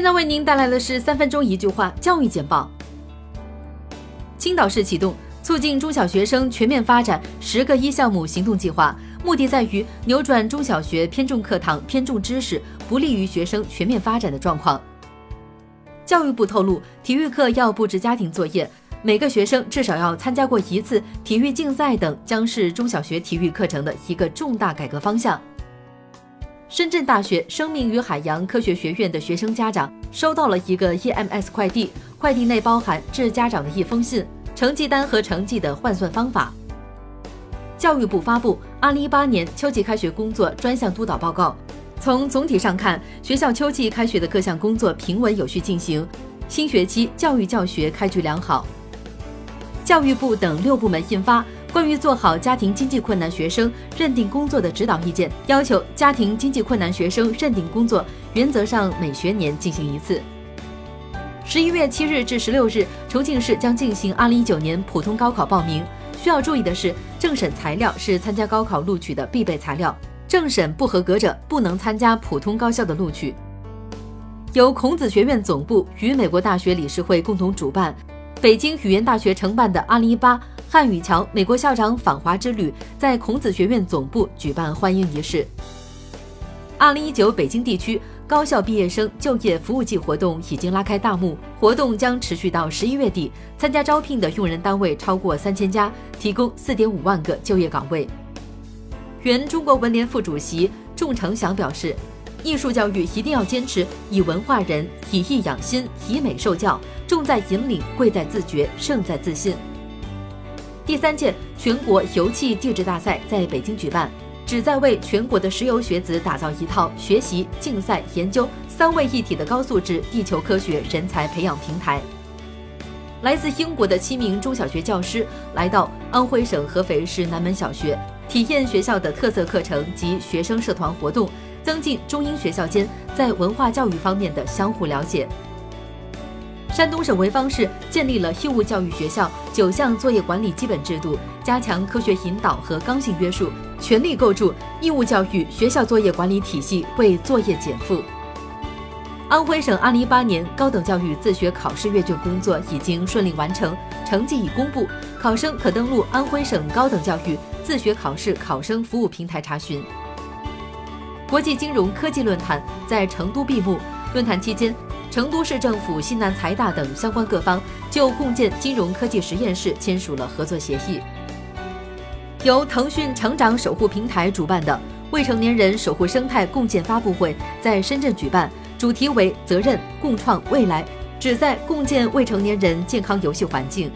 现在为您带来的是三分钟一句话教育简报。青岛市启动促进中小学生全面发展十个一项目行动计划，目的在于扭转中小学偏重课堂、偏重知识，不利于学生全面发展的状况。教育部透露，体育课要布置家庭作业，每个学生至少要参加过一次体育竞赛等，将是中小学体育课程的一个重大改革方向。深圳大学生命与海洋科学学院的学生家长收到了一个 EMS 快递，快递内包含致家长的一封信、成绩单和成绩的换算方法。教育部发布二零一八年秋季开学工作专项督导报告，从总体上看，学校秋季开学的各项工作平稳有序进行，新学期教育教学开局良好。教育部等六部门印发。关于做好家庭经济困难学生认定工作的指导意见，要求家庭经济困难学生认定工作原则上每学年进行一次。十一月七日至十六日，重庆市将进行二零一九年普通高考报名。需要注意的是，政审材料是参加高考录取的必备材料，政审不合格者不能参加普通高校的录取。由孔子学院总部与美国大学理事会共同主办，北京语言大学承办的二零一八。汉语桥美国校长访华之旅在孔子学院总部举办欢迎仪式。二零一九北京地区高校毕业生就业服务季活动已经拉开大幕，活动将持续到十一月底。参加招聘的用人单位超过三千家，提供四点五万个就业岗位。原中国文联副主席仲成祥表示，艺术教育一定要坚持以文化人、以艺养心、以美受教，重在引领，贵在自觉，胜在自信。第三届全国油气地质大赛在北京举办，旨在为全国的石油学子打造一套学习、竞赛、研究三位一体的高素质地球科学人才培养平台。来自英国的七名中小学教师来到安徽省合肥市南门小学，体验学校的特色课程及学生社团活动，增进中英学校间在文化教育方面的相互了解。山东省潍坊市建立了义务教育学校九项作业管理基本制度，加强科学引导和刚性约束，全力构筑义务教育学校作业管理体系，为作业减负。安徽省二零一八年高等教育自学考试阅卷工作已经顺利完成，成绩已公布，考生可登录安徽省高等教育自学考试考生服务平台查询。国际金融科技论坛在成都闭幕，论坛期间。成都市政府、西南财大等相关各方就共建金融科技实验室签署了合作协议。由腾讯成长守护平台主办的未成年人守护生态共建发布会在深圳举办，主题为“责任共创未来”，旨在共建未成年人健康游戏环境。